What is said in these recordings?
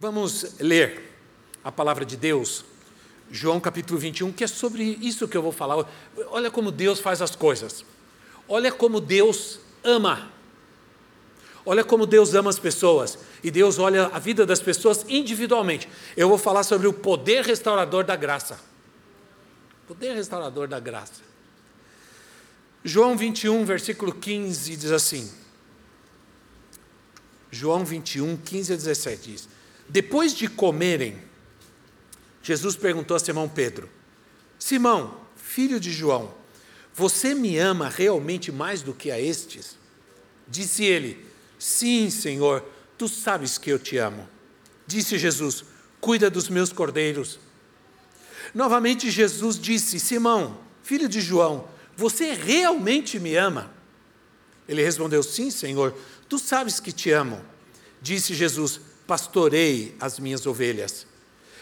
Vamos ler a palavra de Deus, João capítulo 21, que é sobre isso que eu vou falar. Olha como Deus faz as coisas. Olha como Deus ama. Olha como Deus ama as pessoas. E Deus olha a vida das pessoas individualmente. Eu vou falar sobre o poder restaurador da graça. Poder restaurador da graça. João 21, versículo 15 diz assim. João 21, 15 a 17 diz: Depois de comerem, Jesus perguntou a Simão Pedro: Simão, filho de João, você me ama realmente mais do que a estes? Disse ele: Sim, Senhor, tu sabes que eu te amo. Disse Jesus: Cuida dos meus cordeiros. Novamente Jesus disse: Simão, filho de João, você realmente me ama? Ele respondeu: Sim, Senhor, tu sabes que te amo. Disse Jesus: Pastorei as minhas ovelhas.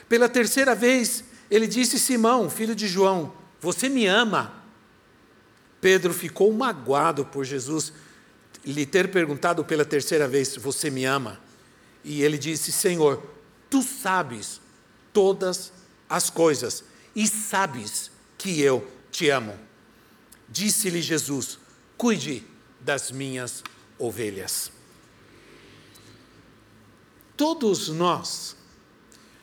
Pela terceira vez, ele disse: Simão, filho de João, você me ama? Pedro ficou magoado por Jesus lhe ter perguntado pela terceira vez: Você me ama? E ele disse: Senhor, tu sabes todas as coisas e sabes que eu te amo. Disse-lhe Jesus: Cuide das minhas ovelhas. Todos nós,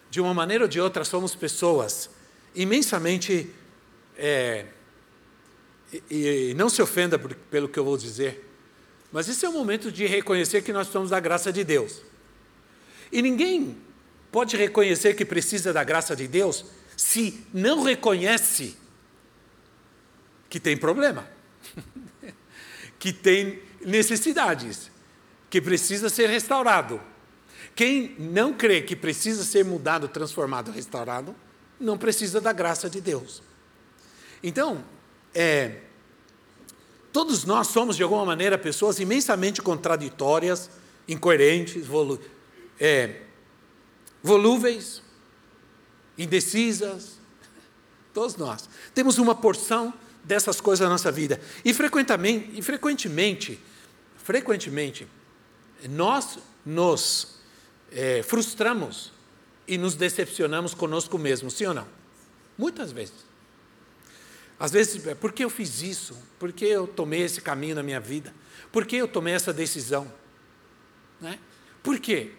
de uma maneira ou de outra, somos pessoas imensamente. É, e, e, não se ofenda por, pelo que eu vou dizer, mas esse é o momento de reconhecer que nós somos da graça de Deus. E ninguém pode reconhecer que precisa da graça de Deus se não reconhece que tem problema, que tem necessidades, que precisa ser restaurado. Quem não crê que precisa ser mudado, transformado, restaurado, não precisa da graça de Deus. Então, é, Todos nós somos, de alguma maneira, pessoas imensamente contraditórias, incoerentes, volu é, volúveis, indecisas. Todos nós. Temos uma porção dessas coisas na nossa vida. E frequentemente, e frequentemente, frequentemente, nós nos é, frustramos e nos decepcionamos conosco mesmos, sim ou não? Muitas vezes. Às vezes, é, por que eu fiz isso? Por que eu tomei esse caminho na minha vida? Por que eu tomei essa decisão? Né? Por quê?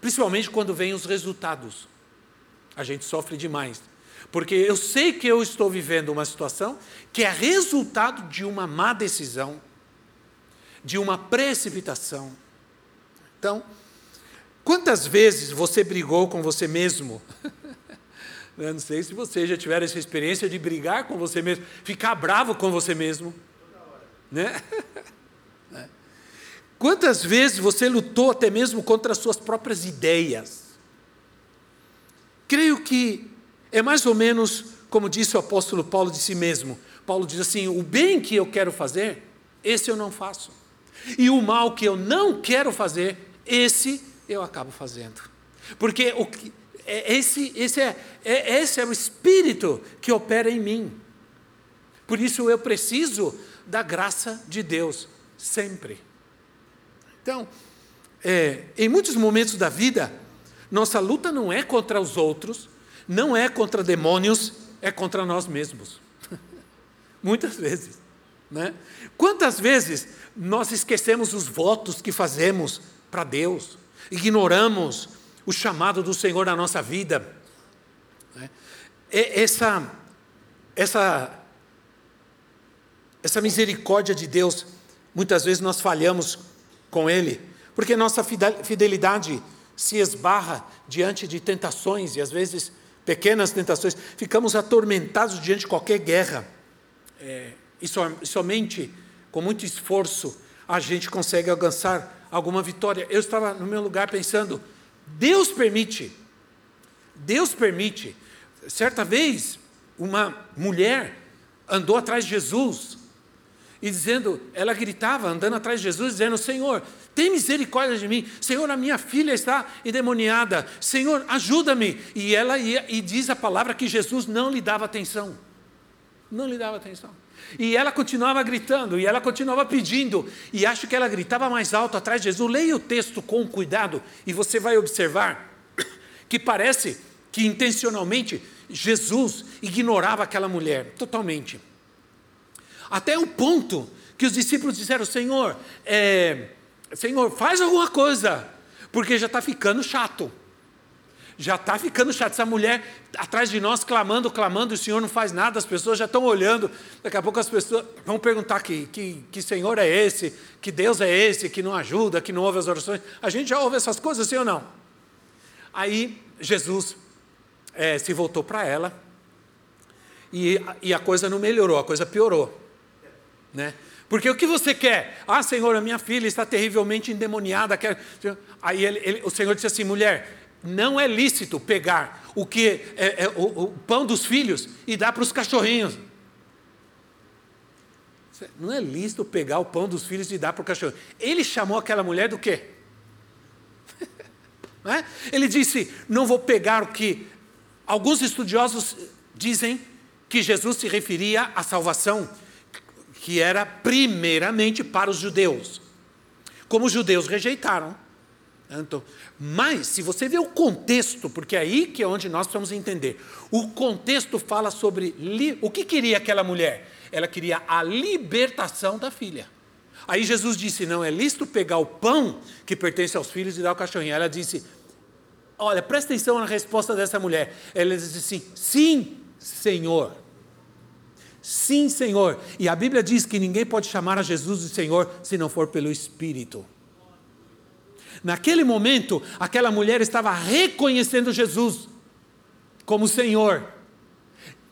Principalmente quando vêm os resultados. A gente sofre demais. Porque eu sei que eu estou vivendo uma situação que é resultado de uma má decisão, de uma precipitação. Então, quantas vezes você brigou com você mesmo? Eu não sei se você já tiver essa experiência de brigar com você mesmo, ficar bravo com você mesmo. Né? É. Quantas vezes você lutou até mesmo contra as suas próprias ideias? Creio que é mais ou menos como disse o apóstolo Paulo de si mesmo. Paulo diz assim: o bem que eu quero fazer, esse eu não faço. E o mal que eu não quero fazer, esse eu acabo fazendo. Porque o que, é, esse, esse, é, é, esse é o espírito que opera em mim. Por isso eu preciso da graça de Deus, sempre. Então, é, em muitos momentos da vida, nossa luta não é contra os outros, não é contra demônios, é contra nós mesmos. Muitas vezes. Né? Quantas vezes nós esquecemos os votos que fazemos para Deus, ignoramos o chamado do Senhor na nossa vida. Né? Essa, essa, essa misericórdia de Deus, muitas vezes nós falhamos com Ele, porque nossa fidelidade se esbarra diante de tentações e às vezes pequenas tentações, ficamos atormentados diante de qualquer guerra. É, e, so, somente com muito esforço a gente consegue alcançar alguma vitória. Eu estava no meu lugar pensando, Deus permite. Deus permite. Certa vez, uma mulher andou atrás de Jesus e dizendo, ela gritava, andando atrás de Jesus, dizendo: Senhor, tem misericórdia de mim. Senhor, a minha filha está endemoniada. Senhor, ajuda-me. E ela ia e diz a palavra que Jesus não lhe dava atenção. Não lhe dava atenção. E ela continuava gritando, e ela continuava pedindo, e acho que ela gritava mais alto atrás de Jesus. Leia o texto com cuidado, e você vai observar que parece que intencionalmente Jesus ignorava aquela mulher totalmente. Até o ponto que os discípulos disseram: Senhor, é, Senhor, faz alguma coisa, porque já está ficando chato. Já está ficando chato. Essa mulher atrás de nós clamando, clamando, o Senhor não faz nada, as pessoas já estão olhando. Daqui a pouco as pessoas vão perguntar que, que, que Senhor é esse, que Deus é esse, que não ajuda, que não ouve as orações. A gente já ouve essas coisas, sim ou não? Aí Jesus é, se voltou para ela e, e a coisa não melhorou, a coisa piorou. Né? Porque o que você quer? Ah, Senhor, a minha filha está terrivelmente endemoniada. Quer... Aí ele, ele, o Senhor disse assim: mulher, não é lícito pegar o que é, é o, o, pão dos filhos e dar para os cachorrinhos. Não é lícito pegar o pão dos filhos e dar para o cachorro. Ele chamou aquela mulher do quê? é? Ele disse: não vou pegar o que. Alguns estudiosos dizem que Jesus se referia à salvação que era primeiramente para os judeus. Como os judeus rejeitaram. Então, mas, se você vê o contexto, porque é aí que é onde nós precisamos entender. O contexto fala sobre li, o que queria aquela mulher? Ela queria a libertação da filha. Aí Jesus disse: Não é lícito pegar o pão que pertence aos filhos e dar ao cachorrinho. Ela disse: Olha, presta atenção na resposta dessa mulher. Ela disse assim: Sim, Senhor. Sim, Senhor. E a Bíblia diz que ninguém pode chamar a Jesus de Senhor se não for pelo Espírito. Naquele momento, aquela mulher estava reconhecendo Jesus como Senhor.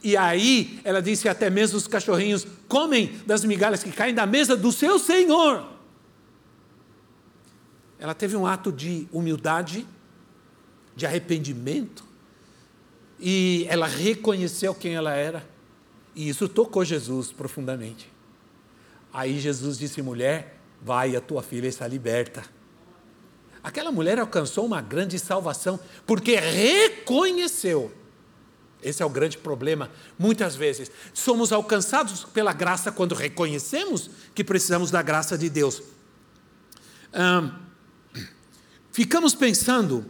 E aí, ela disse: até mesmo os cachorrinhos comem das migalhas que caem da mesa do seu Senhor. Ela teve um ato de humildade, de arrependimento, e ela reconheceu quem ela era. E isso tocou Jesus profundamente. Aí Jesus disse: mulher, vai, a tua filha está liberta. Aquela mulher alcançou uma grande salvação porque reconheceu. Esse é o grande problema. Muitas vezes somos alcançados pela graça quando reconhecemos que precisamos da graça de Deus. Hum, ficamos pensando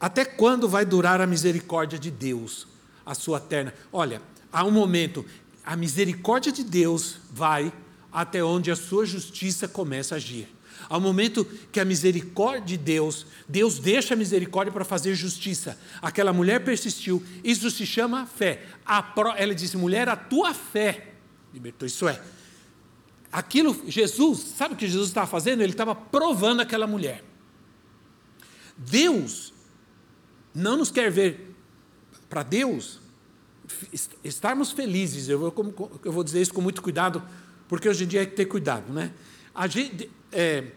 até quando vai durar a misericórdia de Deus, a sua eterna. Olha, há um momento, a misericórdia de Deus vai até onde a sua justiça começa a agir. Um momento que a misericórdia de Deus, Deus deixa a misericórdia para fazer justiça. Aquela mulher persistiu, isso se chama fé. Pro, ela disse: mulher, a tua fé libertou. Isso é, aquilo, Jesus, sabe o que Jesus estava fazendo? Ele estava provando aquela mulher. Deus não nos quer ver, para Deus, estarmos felizes, eu vou, eu vou dizer isso com muito cuidado, porque hoje em dia é que ter cuidado, né? Gente, é,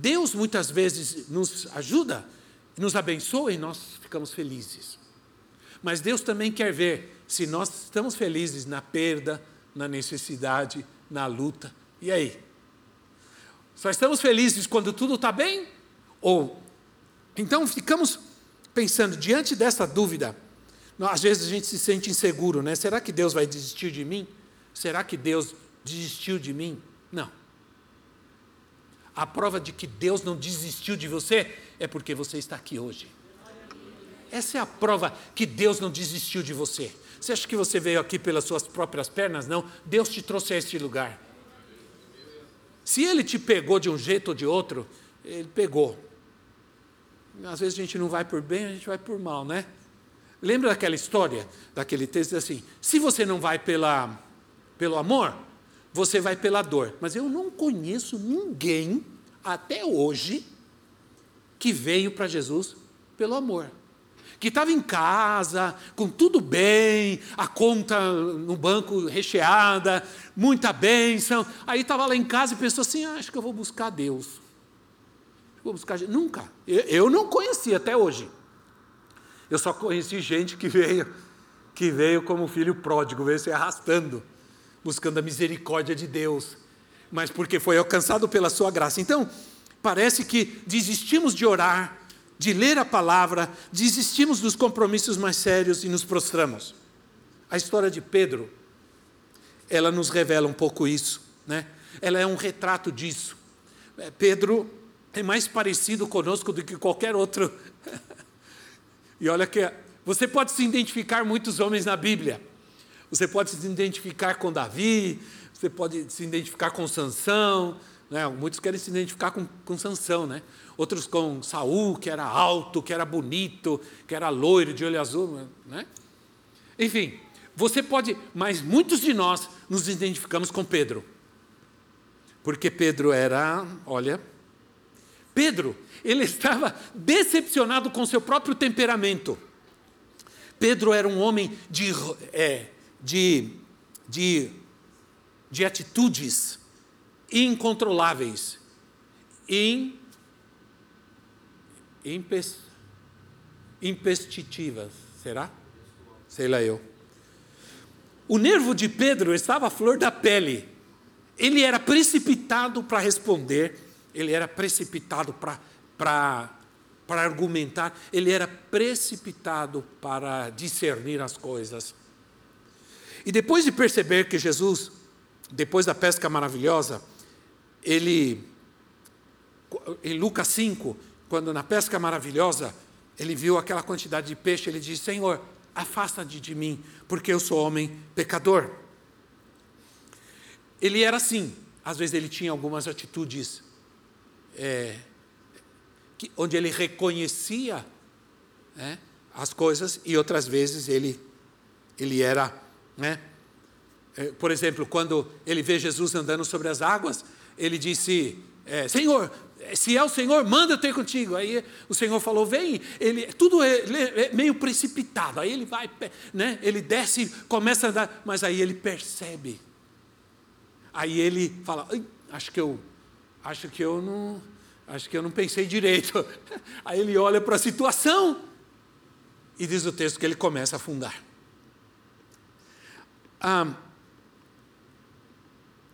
Deus muitas vezes nos ajuda, nos abençoa e nós ficamos felizes. Mas Deus também quer ver se nós estamos felizes na perda, na necessidade, na luta. E aí? Só estamos felizes quando tudo está bem? Ou então ficamos pensando diante dessa dúvida, às vezes a gente se sente inseguro, né? Será que Deus vai desistir de mim? Será que Deus desistiu de mim? Não. A prova de que Deus não desistiu de você é porque você está aqui hoje. Essa é a prova que Deus não desistiu de você. Você acha que você veio aqui pelas suas próprias pernas? Não. Deus te trouxe a este lugar. Se Ele te pegou de um jeito ou de outro, Ele pegou. Às vezes a gente não vai por bem, a gente vai por mal, né? Lembra daquela história, daquele texto assim: se você não vai pela, pelo amor, você vai pela dor. Mas eu não conheço ninguém, até hoje, que veio para Jesus pelo amor. Que estava em casa, com tudo bem, a conta no banco recheada, muita bênção. Aí estava lá em casa e pensou assim: ah, acho que eu vou buscar Deus. vou buscar gente. Nunca. Eu não conheci até hoje. Eu só conheci gente que veio, que veio como filho pródigo, veio se arrastando, buscando a misericórdia de Deus, mas porque foi alcançado pela sua graça. Então, parece que desistimos de orar, de ler a palavra, desistimos dos compromissos mais sérios e nos prostramos. A história de Pedro, ela nos revela um pouco isso, né? Ela é um retrato disso. É, Pedro é mais parecido conosco do que qualquer outro. e olha que você pode se identificar muitos homens na Bíblia. Você pode se identificar com Davi, você pode se identificar com Sansão, né? muitos querem se identificar com, com Sansão, né? outros com Saul, que era alto, que era bonito, que era loiro, de olho azul. Né? Enfim, você pode, mas muitos de nós nos identificamos com Pedro. Porque Pedro era, olha, Pedro, ele estava decepcionado com seu próprio temperamento. Pedro era um homem de, é, de, de, de atitudes incontroláveis, in, impes, impestitivas, será? Sei lá eu. O nervo de Pedro estava à flor da pele. Ele era precipitado para responder, ele era precipitado para, para, para argumentar, ele era precipitado para discernir as coisas. E depois de perceber que Jesus, depois da pesca maravilhosa, ele, em Lucas 5, quando na pesca maravilhosa, ele viu aquela quantidade de peixe, ele disse: Senhor, afasta-te de mim, porque eu sou homem pecador. Ele era assim, às vezes ele tinha algumas atitudes é, que, onde ele reconhecia né, as coisas e outras vezes ele, ele era, né, é, por exemplo, quando ele vê Jesus andando sobre as águas, ele disse: é, Senhor, se é o Senhor, manda eu ter contigo. Aí o Senhor falou, vem. Ele, tudo é, é, meio precipitado. Aí ele vai, né? ele desce, começa a andar, mas aí ele percebe. Aí ele fala, acho que eu, acho que eu não, acho que eu não pensei direito. Aí ele olha para a situação e diz o texto que ele começa a afundar. Ah,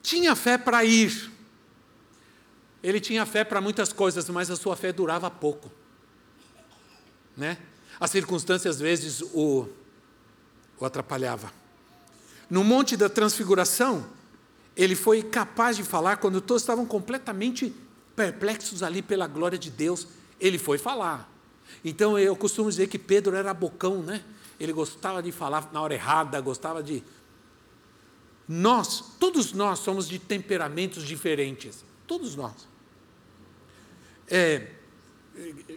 tinha fé para ir ele tinha fé para muitas coisas, mas a sua fé durava pouco. Né? As circunstâncias às vezes o, o atrapalhava. No Monte da Transfiguração, ele foi capaz de falar quando todos estavam completamente perplexos ali pela glória de Deus. Ele foi falar. Então eu costumo dizer que Pedro era bocão, né? Ele gostava de falar na hora errada, gostava de. Nós, todos nós somos de temperamentos diferentes. Todos nós. É,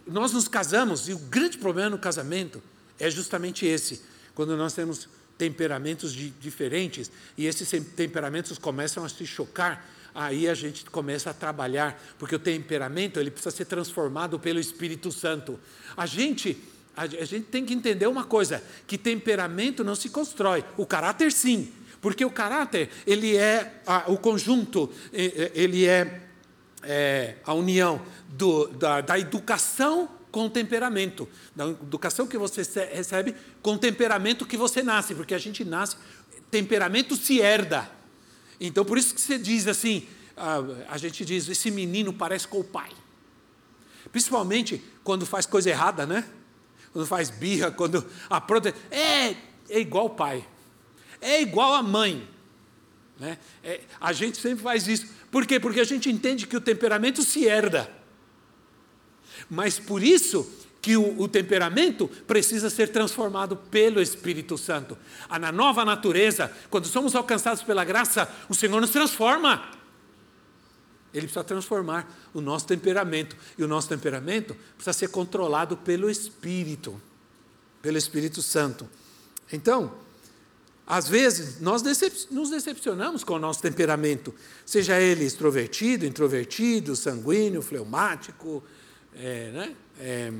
nós nos casamos e o grande problema no casamento é justamente esse, quando nós temos temperamentos de, diferentes e esses temperamentos começam a se chocar, aí a gente começa a trabalhar, porque o temperamento ele precisa ser transformado pelo Espírito Santo. A gente a, gente tem que entender uma coisa, que temperamento não se constrói, o caráter sim, porque o caráter ele é a, o conjunto, ele é, é a união do, da, da educação com temperamento, da educação que você recebe com temperamento que você nasce, porque a gente nasce, temperamento se herda. Então, por isso que você diz assim, a, a gente diz, esse menino parece com o pai. Principalmente quando faz coisa errada, né? Quando faz birra, quando a prote... é, é igual o pai, é igual a mãe. Né? É, a gente sempre faz isso. Por quê? Porque a gente entende que o temperamento se herda. Mas por isso que o, o, temperamento precisa ser transformado pelo Espírito Santo. Ah, na nova natureza, quando somos alcançados pela graça, o Senhor nos transforma. Ele precisa transformar o nosso temperamento. E o nosso temperamento precisa ser controlado pelo Espírito, pelo Espírito Santo. Então, às vezes, nós decep nos decepcionamos com o nosso temperamento, seja ele extrovertido, introvertido, sanguíneo, fleumático, é, né? é,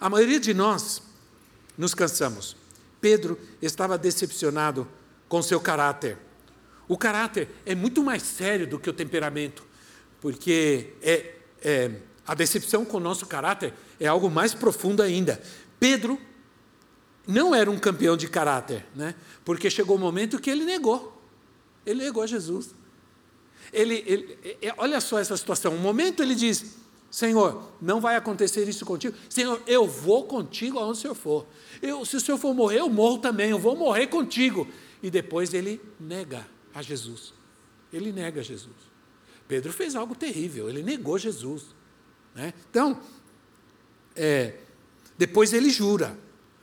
a maioria de nós nos cansamos. Pedro estava decepcionado com seu caráter. O caráter é muito mais sério do que o temperamento, porque é, é a decepção com o nosso caráter é algo mais profundo ainda. Pedro não era um campeão de caráter, né? porque chegou o um momento que ele negou. Ele negou Jesus. Ele, ele, é, olha só essa situação. Um momento ele diz: Senhor, não vai acontecer isso contigo. Senhor, eu vou contigo aonde o Senhor for. Eu, se o Senhor for morrer, eu morro também. Eu vou morrer contigo. E depois ele nega a Jesus. Ele nega Jesus. Pedro fez algo terrível. Ele negou Jesus. Né? Então, é, depois ele jura.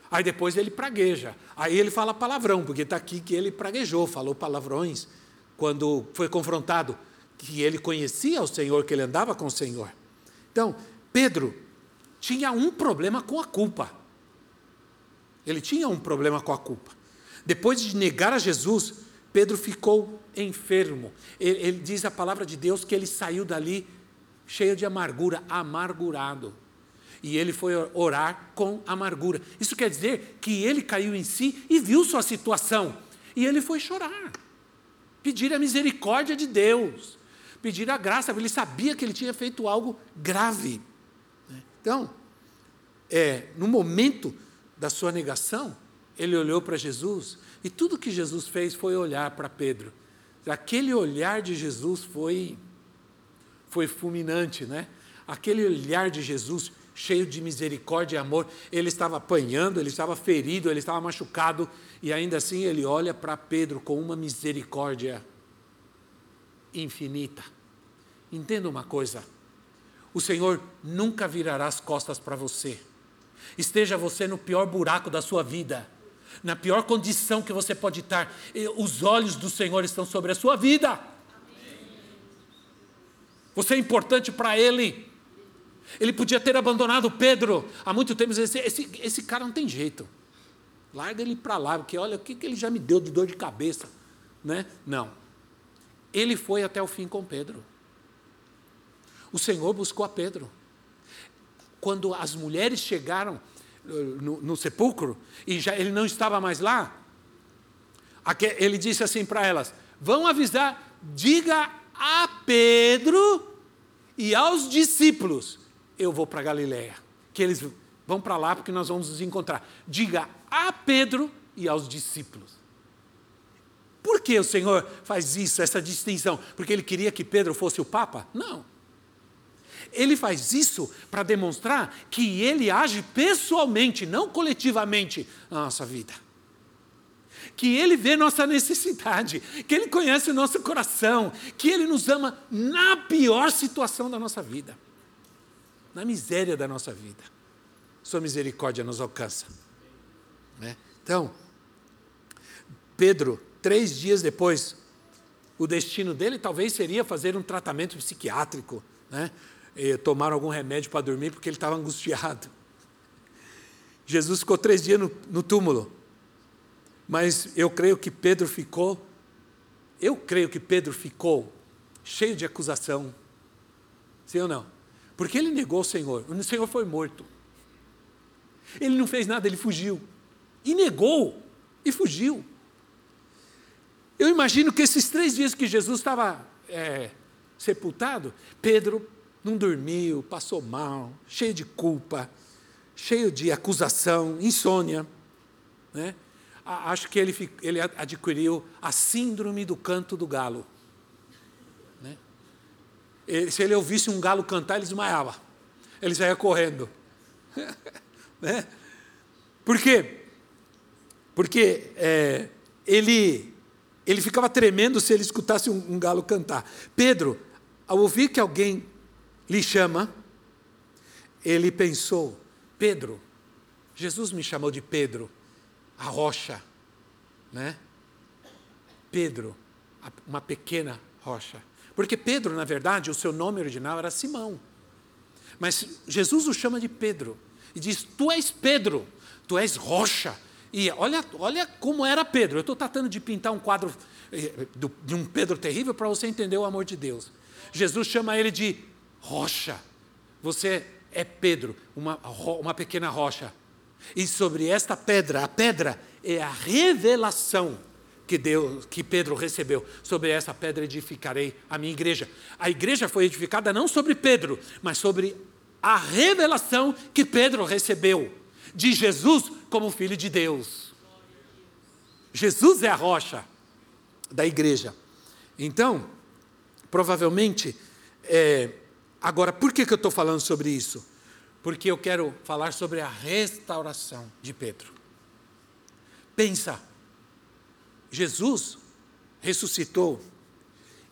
Aí depois ele pragueja. Aí ele fala palavrão, porque está aqui que ele praguejou, falou palavrões quando foi confrontado que ele conhecia o Senhor, que ele andava com o Senhor. Então, Pedro tinha um problema com a culpa. Ele tinha um problema com a culpa. Depois de negar a Jesus, Pedro ficou enfermo. Ele, ele diz a palavra de Deus que ele saiu dali cheio de amargura, amargurado. E ele foi orar com amargura. Isso quer dizer que ele caiu em si e viu sua situação. E ele foi chorar pedir a misericórdia de Deus, pedir a graça, ele sabia que ele tinha feito algo grave. Né? Então, é, no momento da sua negação, ele olhou para Jesus e tudo que Jesus fez foi olhar para Pedro. Aquele olhar de Jesus foi foi fulminante, né? Aquele olhar de Jesus cheio de misericórdia e amor. Ele estava apanhando, ele estava ferido, ele estava machucado, e ainda assim ele olha para Pedro com uma misericórdia infinita. Entenda uma coisa: o Senhor nunca virará as costas para você. Esteja você no pior buraco da sua vida, na pior condição que você pode estar, os olhos do Senhor estão sobre a sua vida. Você é importante para Ele. Ele podia ter abandonado Pedro há muito tempo. Esse, esse, esse cara não tem jeito. Larga ele para lá, porque olha o que, que ele já me deu de dor de cabeça. Né? Não. Ele foi até o fim com Pedro. O Senhor buscou a Pedro. Quando as mulheres chegaram uh, no, no sepulcro e já ele não estava mais lá, ele disse assim para elas: Vão avisar, diga a Pedro e aos discípulos eu vou para Galiléia. Que eles vão para lá porque nós vamos nos encontrar. Diga a Pedro e aos discípulos. Por que o Senhor faz isso, essa distinção? Porque ele queria que Pedro fosse o Papa? Não. Ele faz isso para demonstrar que ele age pessoalmente, não coletivamente, na nossa vida. Que ele vê nossa necessidade, que ele conhece o nosso coração, que ele nos ama na pior situação da nossa vida na miséria da nossa vida. Sua misericórdia nos alcança. Né? Então, Pedro, três dias depois, o destino dele talvez seria fazer um tratamento psiquiátrico, né? Tomar algum remédio para dormir porque ele estava angustiado. Jesus ficou três dias no, no túmulo, mas eu creio que Pedro ficou, eu creio que Pedro ficou cheio de acusação. Sim ou não? Porque ele negou o Senhor. O Senhor foi morto. Ele não fez nada, ele fugiu. E negou, e fugiu. Eu imagino que esses três dias que Jesus estava é, sepultado, Pedro não dormiu, passou mal, cheio de culpa, cheio de acusação, insônia. Né? Acho que ele, ele adquiriu a síndrome do canto do galo se ele ouvisse um galo cantar, ele desmaiava. Ele saía correndo. né? Por quê? Porque é, ele, ele ficava tremendo se ele escutasse um, um galo cantar. Pedro, ao ouvir que alguém lhe chama, ele pensou: Pedro, Jesus me chamou de Pedro, a rocha, né? Pedro, uma pequena rocha. Porque Pedro, na verdade, o seu nome original era Simão. Mas Jesus o chama de Pedro e diz: Tu és Pedro, tu és rocha. E olha, olha como era Pedro. Eu estou tratando de pintar um quadro eh, de um Pedro terrível para você entender o amor de Deus. Jesus chama ele de rocha. Você é Pedro, uma, uma pequena rocha. E sobre esta pedra, a pedra é a revelação que Deus, que Pedro recebeu. Sobre essa pedra edificarei a minha igreja. A igreja foi edificada não sobre Pedro, mas sobre a revelação que Pedro recebeu de Jesus como Filho de Deus. Jesus é a rocha da igreja. Então, provavelmente, é, agora, por que, que eu estou falando sobre isso? Porque eu quero falar sobre a restauração de Pedro. Pensa, Jesus ressuscitou,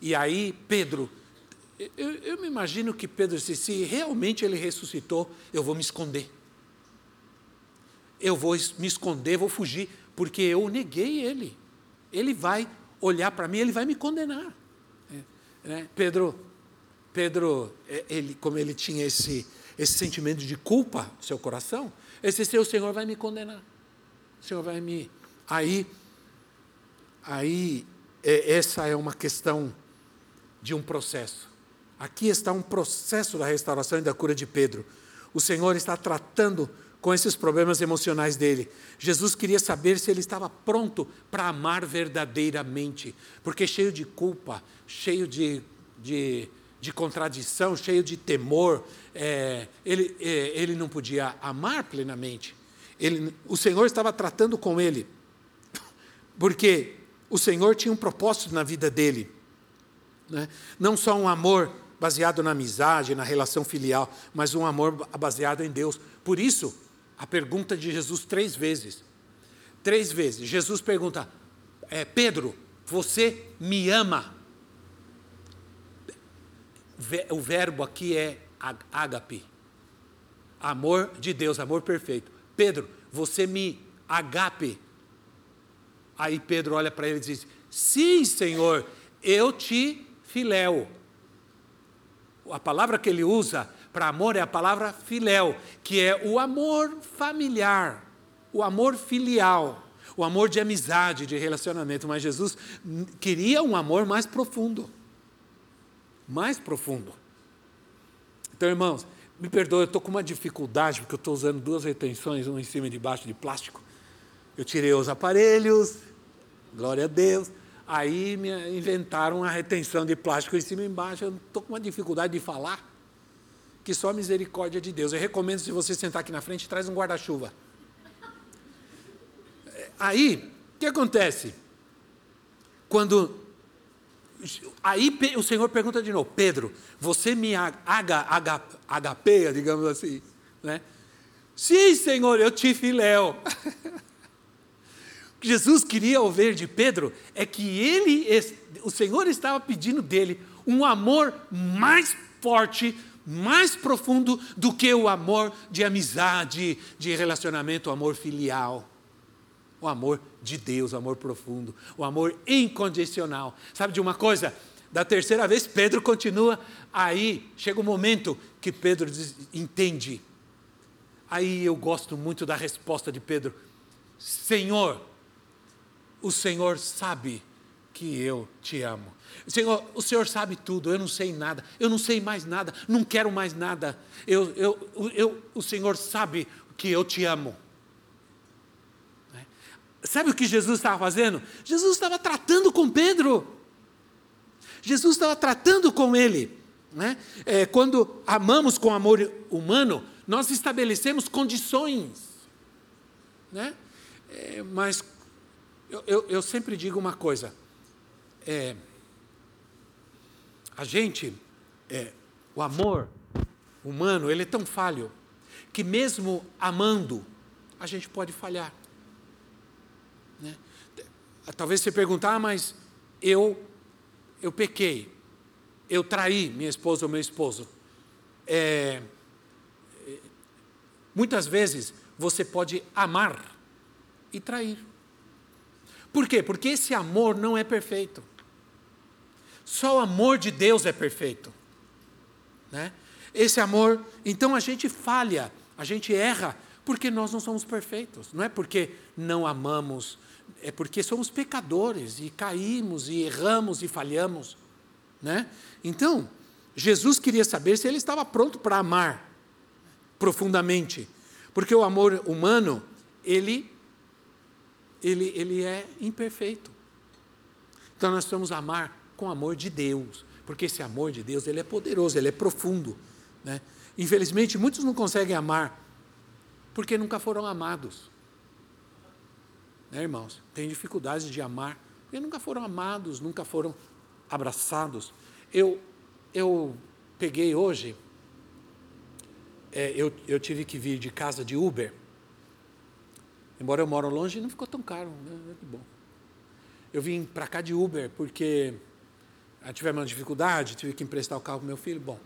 e aí Pedro, eu, eu me imagino que Pedro disse: se realmente ele ressuscitou, eu vou me esconder. Eu vou me esconder, vou fugir, porque eu neguei ele. Ele vai olhar para mim, ele vai me condenar. É, né? Pedro, Pedro, é, ele, como ele tinha esse, esse sentimento de culpa no seu coração, ele disse: o Senhor vai me condenar. O Senhor vai me. Aí, aí é, essa é uma questão de um processo. Aqui está um processo da restauração e da cura de Pedro. O Senhor está tratando com esses problemas emocionais dele. Jesus queria saber se ele estava pronto para amar verdadeiramente, porque cheio de culpa, cheio de, de, de contradição, cheio de temor, é, ele, é, ele não podia amar plenamente. Ele, o Senhor estava tratando com ele, porque o Senhor tinha um propósito na vida dele. Né? Não só um amor baseado na amizade, na relação filial, mas um amor baseado em Deus. Por isso, a pergunta de Jesus três vezes. Três vezes. Jesus pergunta: é, Pedro, você me ama? O verbo aqui é ágape. Amor de Deus, amor perfeito. Pedro, você me agape. Aí Pedro olha para ele e diz: Sim, Senhor, eu te filéu. A palavra que ele usa para amor é a palavra filéu, que é o amor familiar, o amor filial, o amor de amizade, de relacionamento. Mas Jesus queria um amor mais profundo. Mais profundo. Então, irmãos, me perdoe, eu estou com uma dificuldade, porque eu estou usando duas retenções, uma em cima e de baixo de plástico. Eu tirei os aparelhos, glória a Deus. Aí me inventaram uma retenção de plástico em cima e embaixo. Eu estou com uma dificuldade de falar que só a misericórdia de Deus. Eu recomendo, se você sentar aqui na frente, traz um guarda-chuva. Aí, o que acontece? Quando. Aí o Senhor pergunta de novo, Pedro, você me agapeia, digamos assim, né? Sim, Senhor, eu te filéu. Jesus queria ouvir de Pedro é que ele, o Senhor estava pedindo dele um amor mais forte mais profundo do que o amor de amizade, de relacionamento, o amor filial. O amor de Deus, o amor profundo, o amor incondicional. Sabe de uma coisa? Da terceira vez, Pedro continua, aí chega o um momento que Pedro diz, entende. Aí eu gosto muito da resposta de Pedro: Senhor, o Senhor sabe que eu te amo. Senhor, o Senhor sabe tudo, eu não sei nada, eu não sei mais nada, não quero mais nada. Eu, eu, eu, o Senhor sabe que eu te amo. Né? Sabe o que Jesus estava fazendo? Jesus estava tratando com Pedro. Jesus estava tratando com ele. Né? É, quando amamos com amor humano, nós estabelecemos condições. Né? É, mas eu, eu, eu, sempre digo uma coisa. É, a gente, é, o amor humano, ele é tão falho que mesmo amando, a gente pode falhar. Né? Talvez você perguntar, ah, mas eu, eu pequei, eu traí minha esposa ou meu esposo. É, muitas vezes você pode amar e trair. Por quê? Porque esse amor não é perfeito. Só o amor de Deus é perfeito. Né? Esse amor, então a gente falha, a gente erra, porque nós não somos perfeitos. Não é porque não amamos, é porque somos pecadores e caímos e erramos e falhamos. Né? Então, Jesus queria saber se ele estava pronto para amar profundamente, porque o amor humano, ele, ele, ele é imperfeito. Então nós precisamos amar com amor de Deus, porque esse amor de Deus ele é poderoso, ele é profundo. Né? Infelizmente, muitos não conseguem amar porque nunca foram amados. Né, irmãos? Tem dificuldade de amar porque nunca foram amados, nunca foram abraçados. Eu, eu peguei hoje, é, eu, eu tive que vir de casa de Uber. Embora eu moro longe, não ficou tão caro, né? que bom. Eu vim para cá de Uber porque tivemos uma dificuldade, tive que emprestar o carro para meu filho. Bom,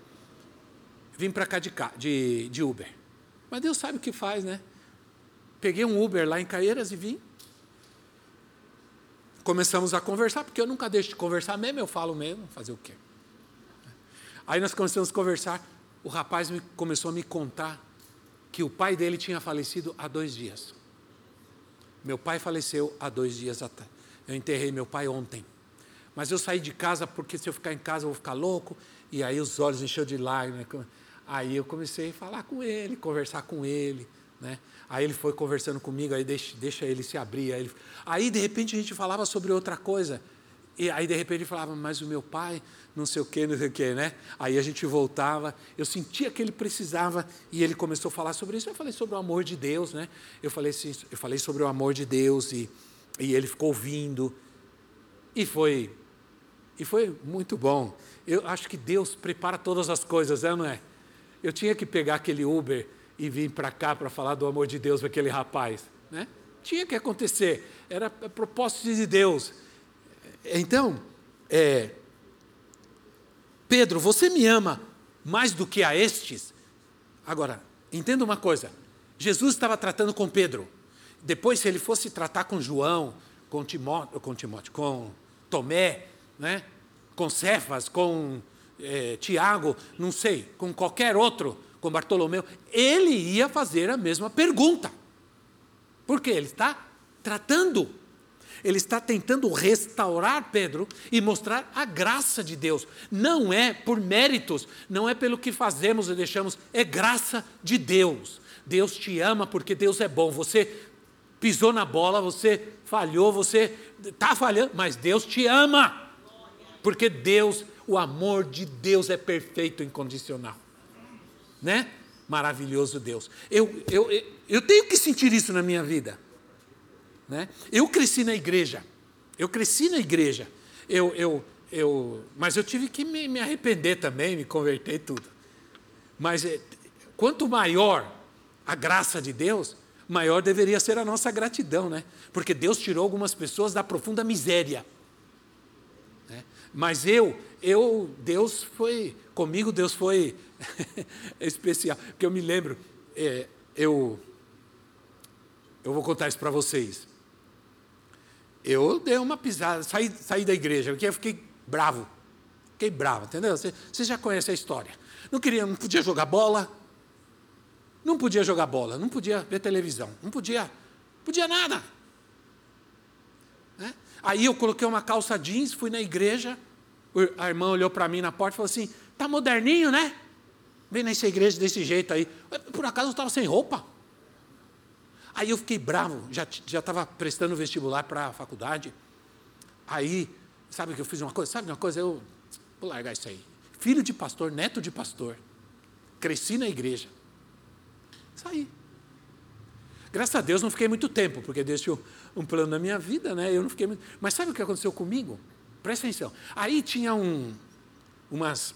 vim para cá de, de, de Uber. Mas Deus sabe o que faz, né? Peguei um Uber lá em Caeiras e vim. Começamos a conversar, porque eu nunca deixo de conversar mesmo, eu falo mesmo, fazer o quê? Aí nós começamos a conversar, o rapaz me, começou a me contar que o pai dele tinha falecido há dois dias. Meu pai faleceu há dois dias atrás. Eu enterrei meu pai ontem. Mas eu saí de casa porque se eu ficar em casa eu vou ficar louco. E aí os olhos encheu de lágrimas. Aí eu comecei a falar com ele, conversar com ele. Né? Aí ele foi conversando comigo, aí deixa, deixa ele se abrir. Aí, ele... aí, de repente, a gente falava sobre outra coisa. E aí, de repente, ele falava, mas o meu pai, não sei o quê, não sei o quê, né? Aí a gente voltava, eu sentia que ele precisava, e ele começou a falar sobre isso. Eu falei sobre o amor de Deus, né? Eu falei, assim, eu falei sobre o amor de Deus, e, e ele ficou ouvindo. E foi, e foi muito bom. Eu acho que Deus prepara todas as coisas, é, não é? Eu tinha que pegar aquele Uber e vir para cá para falar do amor de Deus para aquele rapaz. Né? Tinha que acontecer, era propósito de Deus. Então, é, Pedro, você me ama mais do que a estes? Agora, entenda uma coisa: Jesus estava tratando com Pedro. Depois, se ele fosse tratar com João, com Timóteo, com, Timóteo, com Tomé, né? com Cefas, com é, Tiago, não sei, com qualquer outro, com Bartolomeu, ele ia fazer a mesma pergunta. Porque ele está tratando, ele está tentando restaurar Pedro e mostrar a graça de Deus. Não é por méritos, não é pelo que fazemos e deixamos, é graça de Deus. Deus te ama porque Deus é bom. Você pisou na bola, você falhou, você está falhando, mas Deus te ama. Porque Deus o amor de Deus é perfeito e incondicional. Né? Maravilhoso Deus. Eu, eu, eu tenho que sentir isso na minha vida. Né? Eu cresci na igreja. Eu cresci na igreja. Eu, eu, eu, mas eu tive que me, me arrepender também, me converter e tudo. Mas é, quanto maior a graça de Deus, maior deveria ser a nossa gratidão, né? Porque Deus tirou algumas pessoas da profunda miséria. Né? Mas eu, eu, Deus foi, comigo Deus foi especial. Porque eu me lembro, é, eu, eu vou contar isso para vocês. Eu dei uma pisada, saí, saí da igreja, porque eu fiquei bravo. Fiquei bravo, entendeu? Você, você já conhece a história. Não queria, não podia jogar bola. Não podia jogar bola, não podia ver televisão, não podia, podia nada. Né? Aí eu coloquei uma calça jeans, fui na igreja, a irmã olhou para mim na porta e falou assim: tá moderninho, né? Vem nessa igreja desse jeito aí. Por acaso eu estava sem roupa. Aí eu fiquei bravo, já estava prestando vestibular para a faculdade. Aí, sabe que eu fiz uma coisa? Sabe uma coisa? Eu vou largar isso aí. Filho de pastor, neto de pastor. Cresci na igreja. Saí. Graças a Deus não fiquei muito tempo, porque tinha um plano na minha vida, né? Eu não fiquei muito... Mas sabe o que aconteceu comigo? Presta atenção. Aí tinha um, umas,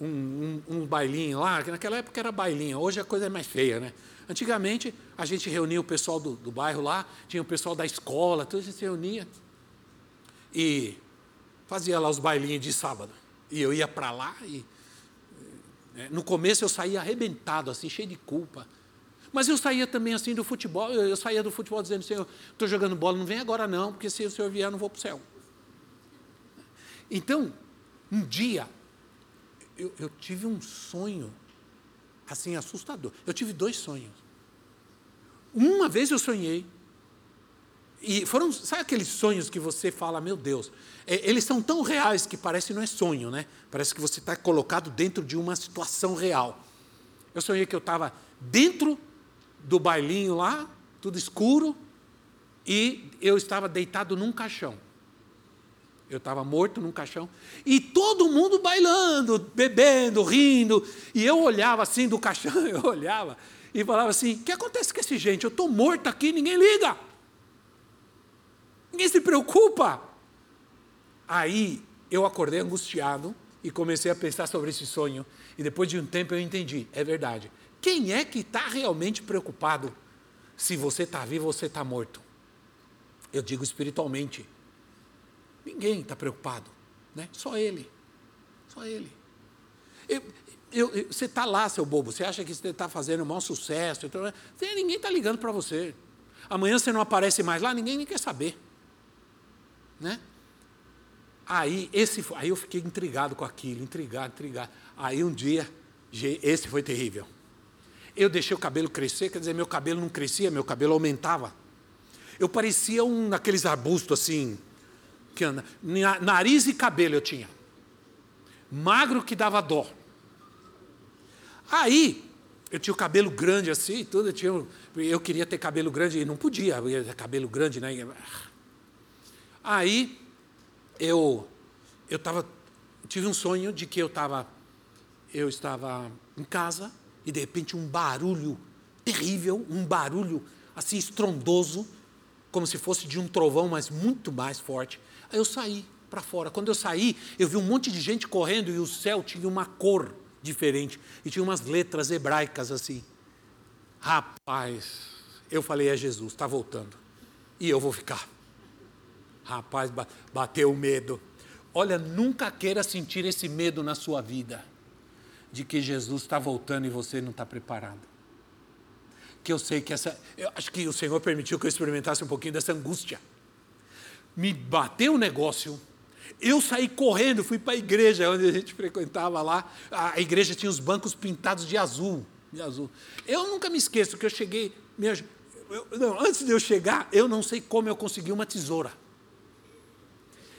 um, um, um bailinho lá, que naquela época era bailinho, hoje a coisa é mais feia, né? Antigamente, a gente reunia o pessoal do, do bairro lá, tinha o pessoal da escola, tudo a gente se reunia e fazia lá os bailinhos de sábado. E eu ia para lá e. Né, no começo eu saía arrebentado, assim, cheio de culpa. Mas eu saía também assim do futebol, eu, eu saía do futebol dizendo, Senhor, estou jogando bola, não vem agora não, porque se o Senhor vier, eu não vou para o céu. Então, um dia, eu, eu tive um sonho, assim, assustador. Eu tive dois sonhos. Uma vez eu sonhei, e foram, sabe aqueles sonhos que você fala, meu Deus, é, eles são tão reais que parece não é sonho, né? Parece que você está colocado dentro de uma situação real. Eu sonhei que eu estava dentro do bailinho lá, tudo escuro, e eu estava deitado num caixão. Eu estava morto num caixão. E todo mundo bailando, bebendo, rindo. E eu olhava assim do caixão, eu olhava e falava assim: o que acontece com esse gente? Eu estou morto aqui, ninguém liga. Ninguém se preocupa. Aí eu acordei angustiado e comecei a pensar sobre esse sonho. E depois de um tempo eu entendi: é verdade. Quem é que está realmente preocupado se você está vivo você está morto? Eu digo espiritualmente. Ninguém está preocupado, né? Só ele. Só ele. Eu, você está lá, seu bobo, você acha que você está fazendo um maior sucesso, então, ninguém está ligando para você. Amanhã você não aparece mais lá, ninguém nem quer saber. Né? Aí, esse, aí eu fiquei intrigado com aquilo, intrigado, intrigado. Aí um dia, esse foi terrível. Eu deixei o cabelo crescer, quer dizer, meu cabelo não crescia, meu cabelo aumentava. Eu parecia um daqueles arbustos assim, que anda. Nariz e cabelo eu tinha. Magro que dava dó. Aí, eu tinha o cabelo grande assim, tudo, eu, tinha, eu queria ter cabelo grande e não podia, cabelo grande, né? Aí, eu eu tava, tive um sonho de que eu estava eu estava em casa e de repente um barulho terrível, um barulho assim estrondoso, como se fosse de um trovão, mas muito mais forte. Aí eu saí para fora. Quando eu saí, eu vi um monte de gente correndo e o céu tinha uma cor diferente e tinha umas letras hebraicas assim. Rapaz, eu falei é Jesus, está voltando e eu vou ficar. Rapaz, bateu o medo. Olha, nunca queira sentir esse medo na sua vida de que Jesus está voltando e você não está preparado. Que eu sei que essa. Eu acho que o Senhor permitiu que eu experimentasse um pouquinho dessa angústia me bateu o negócio. Eu saí correndo, fui para a igreja onde a gente frequentava lá. A igreja tinha os bancos pintados de azul, de azul. Eu nunca me esqueço que eu cheguei, minha, eu, não, antes de eu chegar, eu não sei como eu consegui uma tesoura.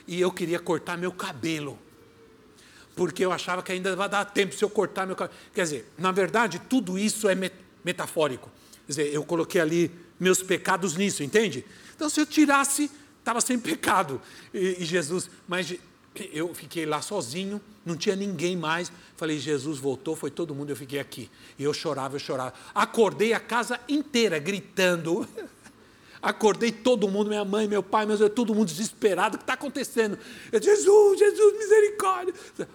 E eu queria cortar meu cabelo. Porque eu achava que ainda vai dar tempo se eu cortar meu cabelo. Quer dizer, na verdade, tudo isso é metafórico. Quer dizer, eu coloquei ali meus pecados nisso, entende? Então, se eu tirasse estava sem pecado. E, e, Jesus, mas eu fiquei lá sozinho, não tinha ninguém mais. Falei, Jesus voltou, foi todo mundo, eu fiquei aqui. E eu chorava, eu chorava. Acordei a casa inteira gritando. Acordei todo mundo, minha mãe, meu pai, meus, todo mundo desesperado. O que está acontecendo? Eu, Jesus, Jesus, misericórdia.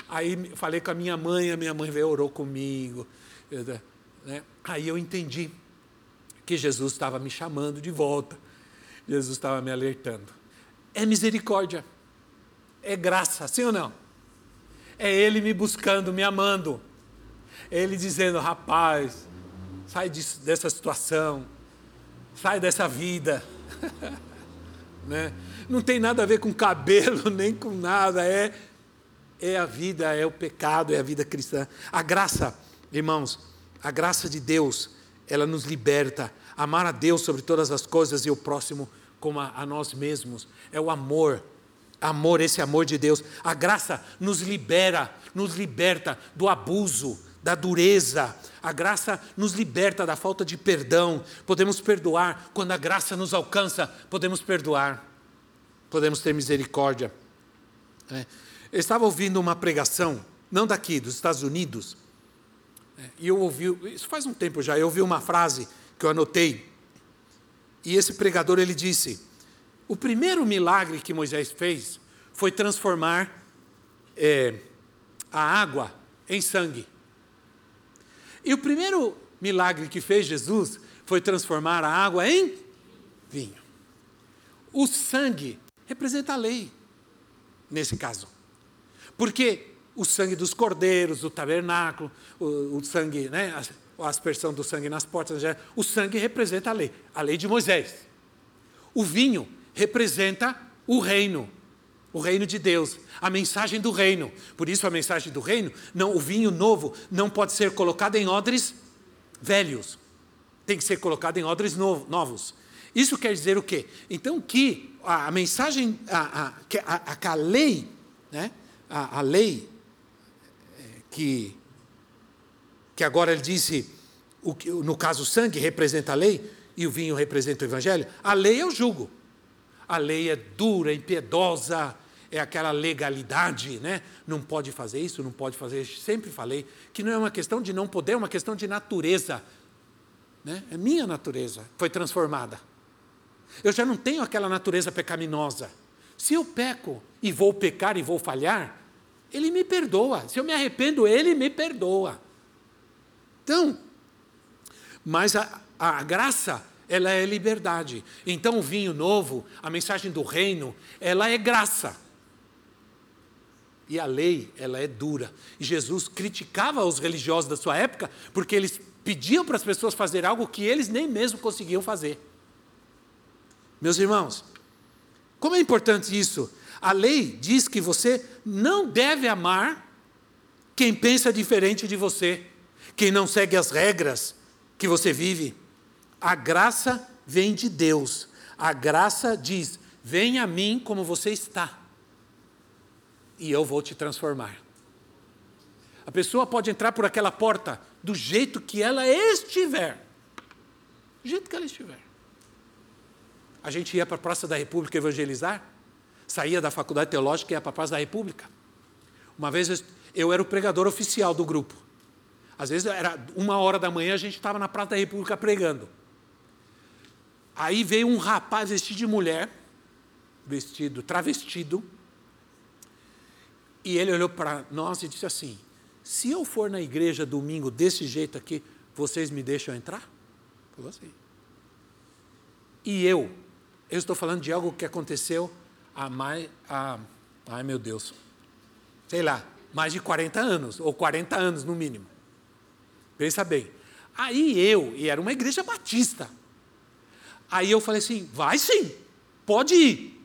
Aí falei com a minha mãe, a minha mãe veio orou comigo. Né? Aí eu entendi que Jesus estava me chamando de volta. Jesus estava me alertando é misericórdia, é graça, sim ou não? É Ele me buscando, me amando, Ele dizendo: rapaz, sai disso, dessa situação, sai dessa vida. né? Não tem nada a ver com cabelo, nem com nada, é, é a vida, é o pecado, é a vida cristã. A graça, irmãos, a graça de Deus, ela nos liberta. Amar a Deus sobre todas as coisas e o próximo como a, a nós mesmos. É o amor. Amor, esse amor de Deus. A graça nos libera, nos liberta do abuso, da dureza. A graça nos liberta da falta de perdão. Podemos perdoar. Quando a graça nos alcança, podemos perdoar. Podemos ter misericórdia. É. Eu estava ouvindo uma pregação, não daqui, dos Estados Unidos, é, e eu ouvi, isso faz um tempo já, eu ouvi uma frase que eu anotei, e esse pregador ele disse: o primeiro milagre que Moisés fez foi transformar é, a água em sangue. E o primeiro milagre que fez Jesus foi transformar a água em vinho. O sangue representa a lei, nesse caso. Porque o sangue dos cordeiros, do tabernáculo, o, o sangue, né, a aspersão do sangue nas portas, o sangue representa a lei, a lei de Moisés. O vinho representa o reino, o reino de Deus, a mensagem do reino. Por isso a mensagem do reino, não, o vinho novo não pode ser colocado em odres velhos. Tem que ser colocado em odres novos. Isso quer dizer o quê? Então que a, a mensagem, a, a, a, a lei, né? a, a lei é, que que agora ele disse, no caso o sangue representa a lei e o vinho representa o evangelho, a lei é o jugo. A lei é dura, impiedosa, é aquela legalidade, né? Não pode fazer isso, não pode fazer isso. Sempre falei que não é uma questão de não poder, é uma questão de natureza. Né? É minha natureza, foi transformada. Eu já não tenho aquela natureza pecaminosa. Se eu peco e vou pecar e vou falhar, Ele me perdoa. Se eu me arrependo, Ele me perdoa. Então, mas a, a graça, ela é liberdade. Então, o vinho novo, a mensagem do reino, ela é graça. E a lei, ela é dura. E Jesus criticava os religiosos da sua época porque eles pediam para as pessoas fazer algo que eles nem mesmo conseguiam fazer. Meus irmãos, como é importante isso? A lei diz que você não deve amar quem pensa diferente de você, quem não segue as regras que você vive. A graça vem de Deus. A graça diz: Venha a mim como você está e eu vou te transformar. A pessoa pode entrar por aquela porta do jeito que ela estiver. Do jeito que ela estiver. A gente ia para a Praça da República evangelizar, saía da faculdade teológica e ia para a Praça da República. Uma vez eu era o pregador oficial do grupo. Às vezes era uma hora da manhã, a gente estava na Praça da República pregando. Aí veio um rapaz vestido de mulher, vestido, travestido, e ele olhou para nós e disse assim: Se eu for na igreja domingo desse jeito aqui, vocês me deixam entrar? Falou assim. E eu, eu estou falando de algo que aconteceu há mais. Há, ai meu Deus, sei lá, mais de 40 anos, ou 40 anos no mínimo. Pensa bem. Aí eu, e era uma igreja batista. Aí eu falei assim: vai sim, pode ir.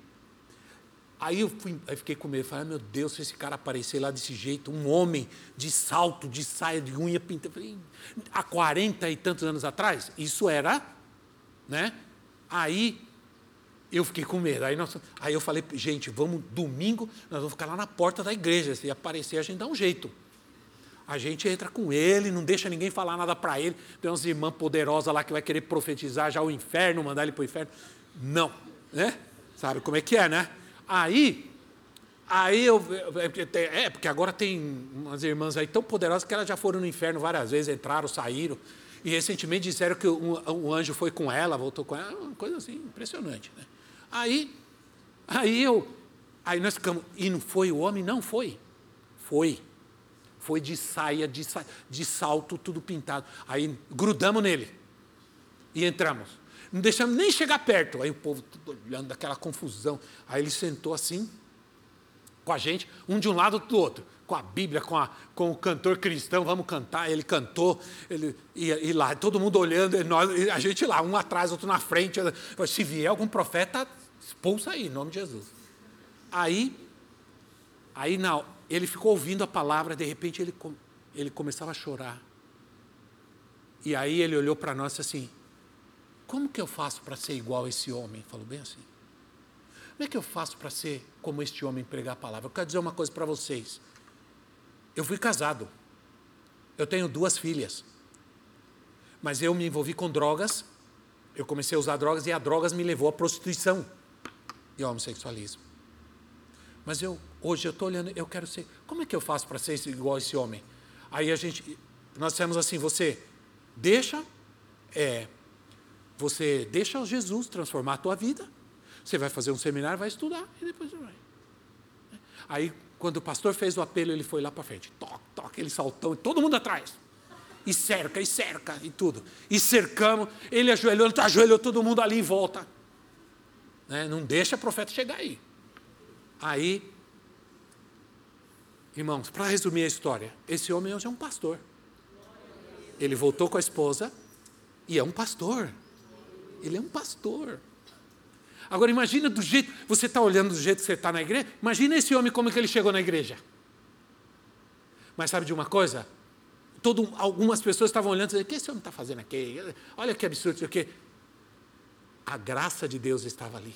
Aí eu fui, aí fiquei com medo, falei, ah, meu Deus, se esse cara aparecer lá desse jeito, um homem de salto, de saia, de unha pintada, falei, há 40 e tantos anos atrás, isso era, né? Aí eu fiquei com medo. Aí, nós, aí eu falei, gente, vamos domingo, nós vamos ficar lá na porta da igreja. Se aparecer, a gente dá um jeito. A gente entra com ele, não deixa ninguém falar nada para ele. Tem umas irmãs poderosas lá que vai querer profetizar já o inferno, mandar ele para o inferno. Não, né? Sabe como é que é, né? Aí, aí eu. É, porque agora tem umas irmãs aí tão poderosas que elas já foram no inferno várias vezes, entraram, saíram. E recentemente disseram que um, um anjo foi com ela, voltou com ela, uma coisa assim, impressionante. Né? Aí, aí eu. Aí nós ficamos. E não foi o homem? Não foi. Foi. Foi de saia, de, de salto, tudo pintado. Aí grudamos nele. E entramos. Não deixamos nem chegar perto. Aí o povo tudo olhando, daquela confusão. Aí ele sentou assim, com a gente, um de um lado, do outro. Com a Bíblia, com, a, com o cantor cristão, vamos cantar. Ele cantou, ele, e, e lá, todo mundo olhando, nós, a gente lá, um atrás, outro na frente. Se vier algum profeta, expulsa aí, em nome de Jesus. Aí, aí não, ele ficou ouvindo a palavra, de repente ele, ele começava a chorar. E aí ele olhou para nós assim, como que eu faço para ser igual a esse homem? Falou bem assim. Como é que eu faço para ser como este homem pregar a palavra? Eu quero dizer uma coisa para vocês. Eu fui casado. Eu tenho duas filhas. Mas eu me envolvi com drogas. Eu comecei a usar drogas e a drogas me levou à prostituição e ao homossexualismo. Mas eu hoje eu estou olhando, eu quero ser. Como é que eu faço para ser igual a esse homem? Aí a gente, nós dissemos assim: você deixa é, você deixa Jesus transformar a tua vida. Você vai fazer um seminário, vai estudar e depois vai. Aí, quando o pastor fez o apelo, ele foi lá para frente. Toque, toque, aquele saltão, todo mundo atrás. E cerca, e cerca, e tudo. E cercamos, ele ajoelhou, ele ajoelhou todo mundo ali em volta. Né? Não deixa o profeta chegar aí. Aí, irmãos, para resumir a história, esse homem hoje é um pastor. Ele voltou com a esposa e é um pastor. Ele é um pastor. Agora imagina do jeito, você está olhando do jeito que você está na igreja, imagina esse homem como que ele chegou na igreja. Mas sabe de uma coisa? Todo, algumas pessoas estavam olhando e dizendo, o que esse homem está fazendo aqui? Olha que absurdo, que a graça de Deus estava ali.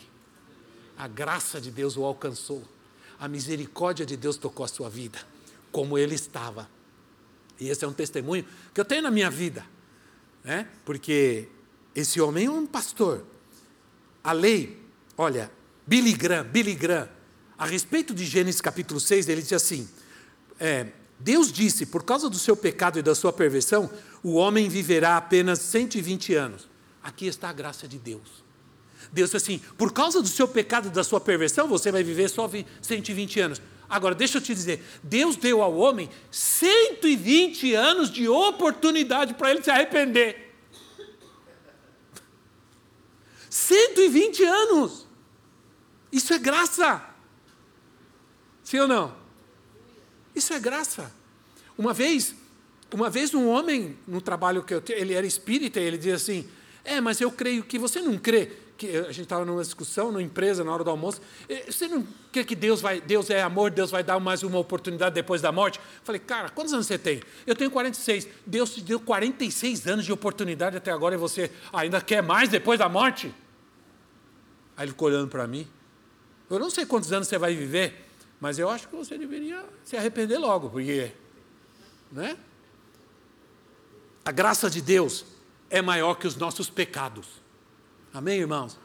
A graça de Deus o alcançou. A misericórdia de Deus tocou a sua vida, como ele estava. E esse é um testemunho que eu tenho na minha vida. Né? Porque esse homem é um pastor. A lei, olha, Billy Graham, Billy Graham, a respeito de Gênesis capítulo 6, ele diz assim: é, Deus disse, por causa do seu pecado e da sua perversão, o homem viverá apenas 120 anos. Aqui está a graça de Deus. Deus disse assim: por causa do seu pecado e da sua perversão, você vai viver só 120 anos. Agora, deixa eu te dizer: Deus deu ao homem 120 anos de oportunidade para ele se arrepender. 120 anos! Isso é graça. Sim ou não? Isso é graça. Uma vez, uma vez um homem, no trabalho que eu tinha, ele era espírita, ele dizia assim: É, mas eu creio que você não crê que a gente estava numa discussão, numa empresa, na hora do almoço. Você não crê que Deus vai, Deus é amor, Deus vai dar mais uma oportunidade depois da morte? Eu falei, cara, quantos anos você tem? Eu tenho 46. Deus te deu 46 anos de oportunidade até agora e você ainda quer mais depois da morte? Aí ele ficou olhando para mim. Eu não sei quantos anos você vai viver, mas eu acho que você deveria se arrepender logo, porque, né? A graça de Deus é maior que os nossos pecados. Amém, irmãos?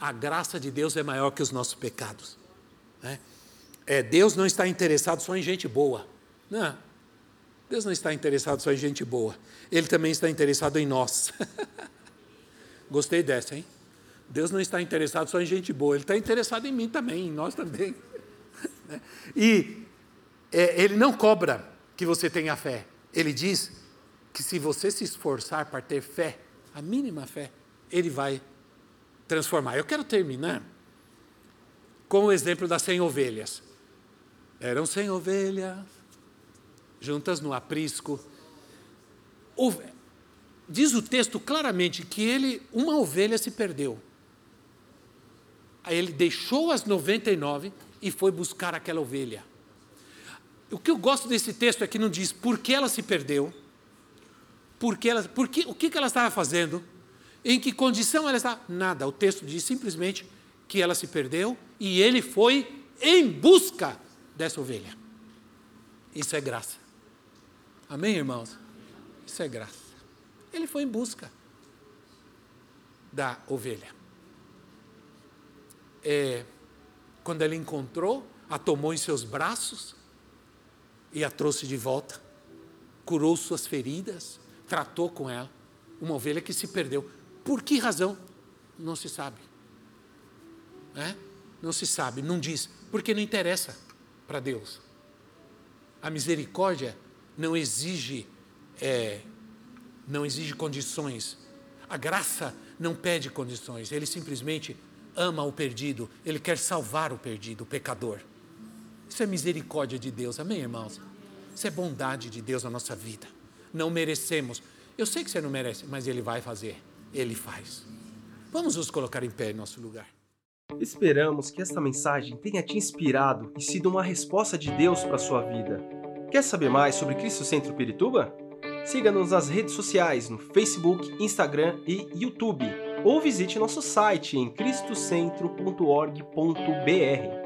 A graça de Deus é maior que os nossos pecados. Né? É, Deus não está interessado só em gente boa. Não. Deus não está interessado só em gente boa. Ele também está interessado em nós. Gostei dessa, hein? Deus não está interessado só em gente boa, Ele está interessado em mim também, em nós também. e é, Ele não cobra que você tenha fé. Ele diz que se você se esforçar para ter fé, a mínima fé, Ele vai transformar. Eu quero terminar com o exemplo das 100 ovelhas. Eram 100 ovelhas, juntas no aprisco. Diz o texto claramente que ele, uma ovelha se perdeu. Aí ele deixou as 99 e foi buscar aquela ovelha. O que eu gosto desse texto é que não diz por que ela se perdeu, por que ela, por que, o que ela estava fazendo, em que condição ela está? Nada. O texto diz simplesmente que ela se perdeu e ele foi em busca dessa ovelha. Isso é graça. Amém, irmãos? Isso é graça. Ele foi em busca da ovelha. É, quando ele encontrou, a tomou em seus braços e a trouxe de volta, curou suas feridas, tratou com ela. Uma ovelha que se perdeu. Por que razão? Não se sabe. É? Não se sabe, não diz, porque não interessa para Deus. A misericórdia não exige, é, não exige condições. A graça não pede condições. Ele simplesmente ama o perdido. Ele quer salvar o perdido, o pecador. Isso é misericórdia de Deus, amém, irmãos? Isso é bondade de Deus na nossa vida. Não merecemos. Eu sei que você não merece, mas Ele vai fazer. Ele faz. Vamos nos colocar em pé em nosso lugar. Esperamos que esta mensagem tenha te inspirado e sido uma resposta de Deus para a sua vida. Quer saber mais sobre Cristo Centro Pirituba? Siga-nos nas redes sociais no Facebook, Instagram e YouTube, ou visite nosso site em cristocentro.org.br.